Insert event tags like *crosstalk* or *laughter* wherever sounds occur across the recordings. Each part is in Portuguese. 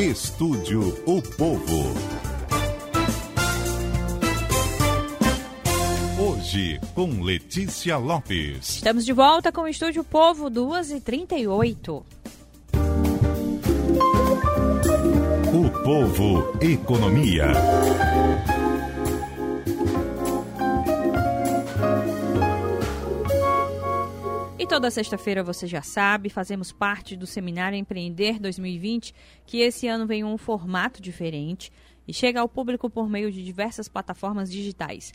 Estúdio O Povo. Hoje, com Letícia Lopes. Estamos de volta com o Estúdio Povo, 2h38. O Povo Economia. Toda sexta-feira você já sabe, fazemos parte do Seminário Empreender 2020, que esse ano vem em um formato diferente e chega ao público por meio de diversas plataformas digitais.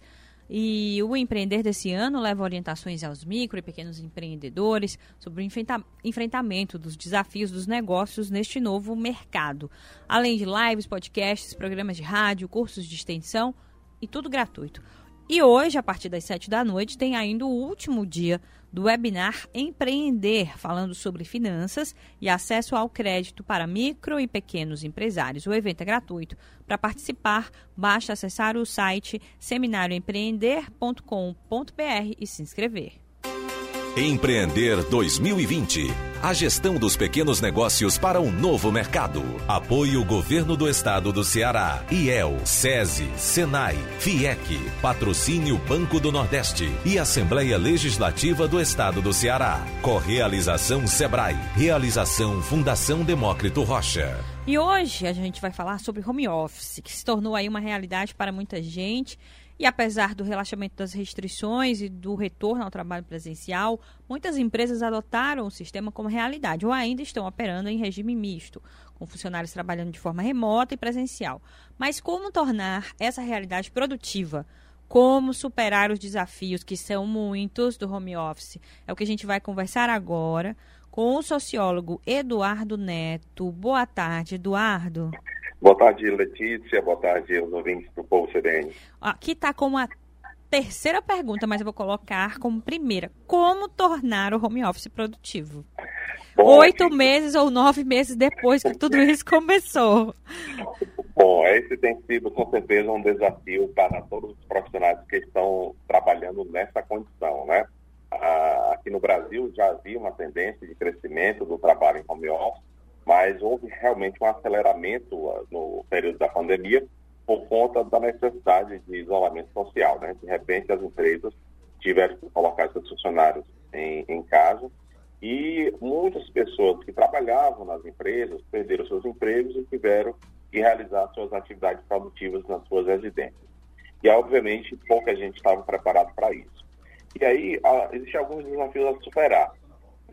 E o empreender desse ano leva orientações aos micro e pequenos empreendedores sobre o enfrentamento dos desafios dos negócios neste novo mercado. Além de lives, podcasts, programas de rádio, cursos de extensão e tudo gratuito. E hoje, a partir das sete da noite, tem ainda o último dia do webinar Empreender, falando sobre finanças e acesso ao crédito para micro e pequenos empresários. O evento é gratuito. Para participar, basta acessar o site seminarioempreender.com.br e se inscrever. Empreender 2020. A gestão dos pequenos negócios para um novo mercado. Apoio Governo do Estado do Ceará. IEL, SESI, SENAI, FIEC. Patrocínio Banco do Nordeste e Assembleia Legislativa do Estado do Ceará. Correalização Sebrae. Realização Fundação Demócrito Rocha. E hoje a gente vai falar sobre home office, que se tornou aí uma realidade para muita gente e apesar do relaxamento das restrições e do retorno ao trabalho presencial, muitas empresas adotaram o sistema como realidade ou ainda estão operando em regime misto, com funcionários trabalhando de forma remota e presencial. Mas como tornar essa realidade produtiva? Como superar os desafios, que são muitos, do home office? É o que a gente vai conversar agora com o sociólogo Eduardo Neto. Boa tarde, Eduardo. Boa tarde, Letícia. Boa tarde aos ouvintes do Povo CBN. Aqui está como a terceira pergunta, mas eu vou colocar como primeira. Como tornar o home office produtivo? Bom, Oito meses ou nove meses depois que tudo isso *laughs* começou. Bom, esse tem sido com certeza um desafio para todos os profissionais que estão trabalhando nessa condição, né? Ah, aqui no Brasil já havia uma tendência de crescimento do trabalho em home office, mas houve realmente um aceleramento uh, no período da pandemia por conta da necessidade de isolamento social. Né? De repente, as empresas tiveram que colocar seus funcionários em, em casa e muitas pessoas que trabalhavam nas empresas perderam seus empregos e tiveram que realizar suas atividades produtivas nas suas residências. E, obviamente, pouca gente estava preparada para isso. E aí, existem alguns desafios a superar.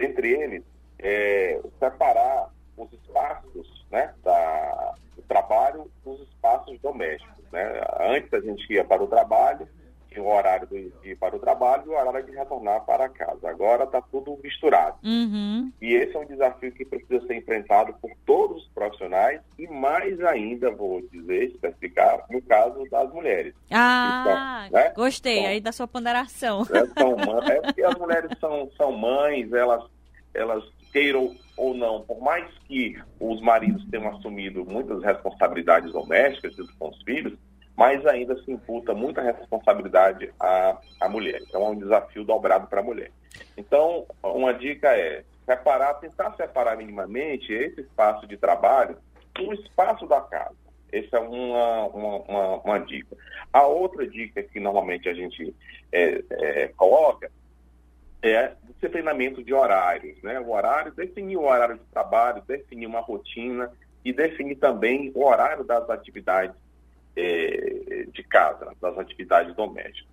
Entre eles, é, separar os espaços né, da, do trabalho dos espaços domésticos. Né? Antes a gente ia para o trabalho, tinha o horário de ir para o trabalho e o horário de retornar para casa. Agora está tudo misturado. Uhum. E esse é um desafio que precisa ser enfrentado por todos os profissionais e mais ainda, vou dizer, especificar, no caso das mulheres. Ah, então, né? gostei então, aí da sua ponderação. É, são, é porque as mulheres são, são mães, elas, elas queiram ou não, por mais que os maridos tenham assumido muitas responsabilidades domésticas com os filhos, mas ainda se imputa muita responsabilidade à, à mulher. Então é um desafio dobrado para a mulher. Então, uma dica é separar, tentar separar minimamente esse espaço de trabalho do espaço da casa. Essa é uma, uma, uma, uma, dica. A outra dica que normalmente a gente é, é, coloca é disciplinamento de horários, né? O horário, definir o horário de trabalho, definir uma rotina e definir também o horário das atividades é, de casa, das atividades domésticas.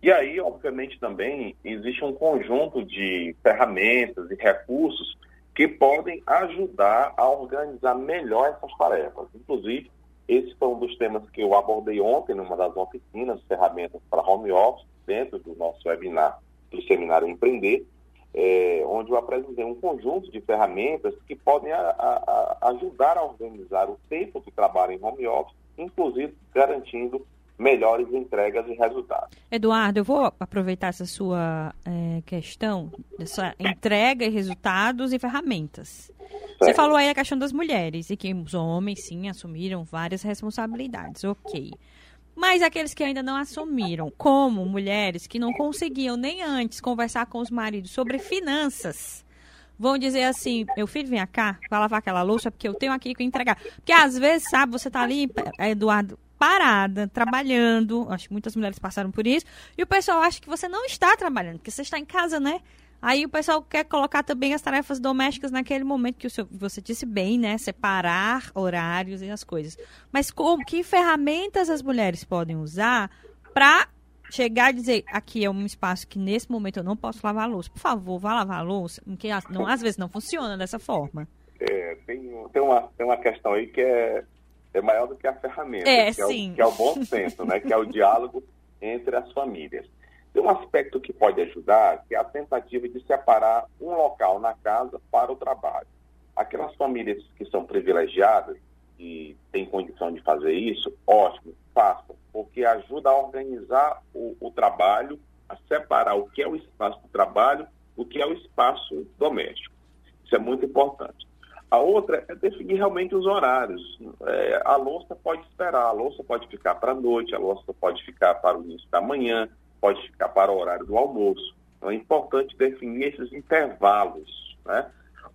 E aí, obviamente, também existe um conjunto de ferramentas e recursos que podem ajudar a organizar melhor essas tarefas. Inclusive, esse foi um dos temas que eu abordei ontem numa das oficinas, ferramentas para home office, dentro do nosso webinar do Seminário Empreender, é, onde eu apresentei um conjunto de ferramentas que podem a, a, ajudar a organizar o tempo de trabalho em home office, inclusive garantindo melhores entregas e resultados. Eduardo, eu vou aproveitar essa sua é, questão, dessa entrega e resultados e ferramentas. Certo. Você falou aí a questão das mulheres e que os homens, sim, assumiram várias responsabilidades. Ok. Mas aqueles que ainda não assumiram, como mulheres que não conseguiam nem antes conversar com os maridos sobre finanças, vão dizer assim, meu filho, vem cá, vai lavar aquela louça, porque eu tenho aqui que entregar. Porque às vezes, sabe, você tá ali, Eduardo, parada, trabalhando. Acho que muitas mulheres passaram por isso. E o pessoal acha que você não está trabalhando, que você está em casa, né? Aí o pessoal quer colocar também as tarefas domésticas naquele momento que seu, você disse bem, né? Separar horários e as coisas. Mas como, que ferramentas as mulheres podem usar para chegar e dizer aqui é um espaço que nesse momento eu não posso lavar a louça. Por favor, vá lavar a louça, porque não, às vezes não funciona dessa forma. É, tem, tem, uma, tem uma questão aí que é, é maior do que a ferramenta, é, que, é sim. o, que é o bom senso, né? que é o diálogo entre as famílias. Tem um aspecto que pode ajudar, que é a tentativa de separar um local na casa para o trabalho. Aquelas famílias que são privilegiadas e têm condição de fazer isso, ótimo, façam, porque ajuda a organizar o, o trabalho, a separar o que é o espaço do trabalho, o que é o espaço doméstico. Isso é muito importante. A outra é definir realmente os horários. É, a louça pode esperar, a louça pode ficar para a noite, a louça pode ficar para o início da manhã, pode ficar para o horário do almoço. Então é importante definir esses intervalos. Né?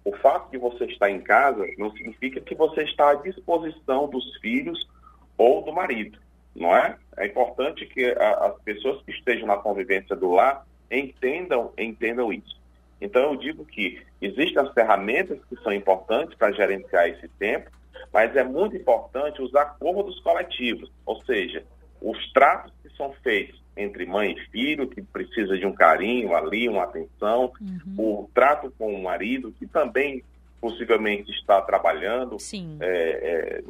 O fato de você estar em casa não significa que você está à disposição dos filhos ou do marido, não é? É importante que a, as pessoas que estejam na convivência do lar entendam, entendam isso. Então eu digo que existem as ferramentas que são importantes para gerenciar esse tempo, mas é muito importante os acordos coletivos, ou seja, os tratos que são feitos entre mãe e filho, que precisa de um carinho ali, uma atenção, uhum. o trato com o marido, que também possivelmente está trabalhando é, é,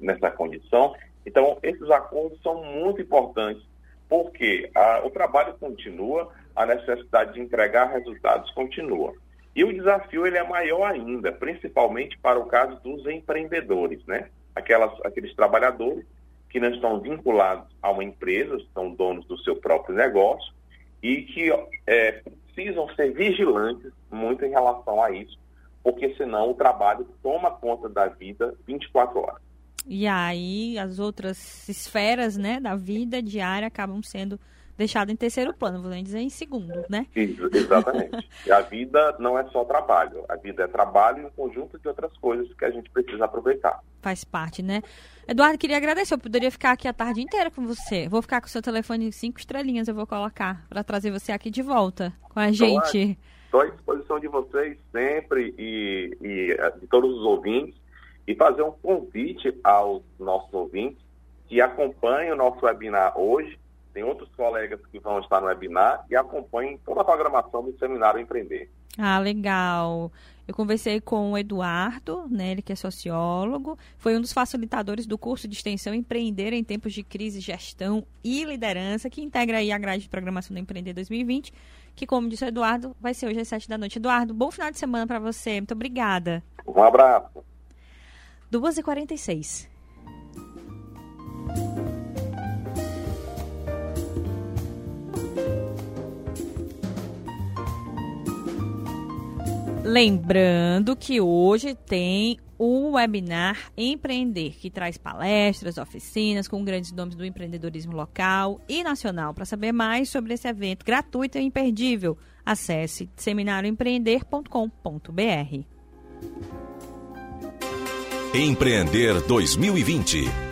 nessa condição. Então, esses acordos são muito importantes, porque a, o trabalho continua, a necessidade de entregar resultados continua. E o desafio ele é maior ainda, principalmente para o caso dos empreendedores, né? Aquelas, aqueles trabalhadores que não estão vinculados a uma empresa, são donos do seu próprio negócio e que é, precisam ser vigilantes muito em relação a isso, porque senão o trabalho toma conta da vida 24 horas. E aí as outras esferas né, da vida diária acabam sendo deixadas em terceiro plano, vou nem dizer em segundo, né? Isso, exatamente. *laughs* e a vida não é só trabalho, a vida é trabalho e um conjunto de outras coisas que a gente precisa aproveitar. Faz parte, né? Eduardo, queria agradecer. Eu poderia ficar aqui a tarde inteira com você. Vou ficar com o seu telefone cinco estrelinhas, eu vou colocar para trazer você aqui de volta com a gente. Estou à disposição de vocês sempre e, e eh, de todos os ouvintes e fazer um convite aos nossos ouvintes que acompanhem o nosso webinar hoje. Tem outros colegas que vão estar no webinar e acompanhem toda a programação do Seminário Empreender. Ah, legal. Eu conversei com o Eduardo, né, ele que é sociólogo, foi um dos facilitadores do curso de extensão Empreender em Tempos de Crise, Gestão e Liderança, que integra aí a grade de programação do Empreender 2020, que, como disse o Eduardo, vai ser hoje às sete da noite. Eduardo, bom final de semana para você. Muito obrigada. Um abraço. 2h46. Lembrando que hoje tem o webinar Empreender, que traz palestras, oficinas com grandes nomes do empreendedorismo local e nacional. Para saber mais sobre esse evento gratuito e imperdível, acesse seminarioempreender.com.br. Empreender 2020.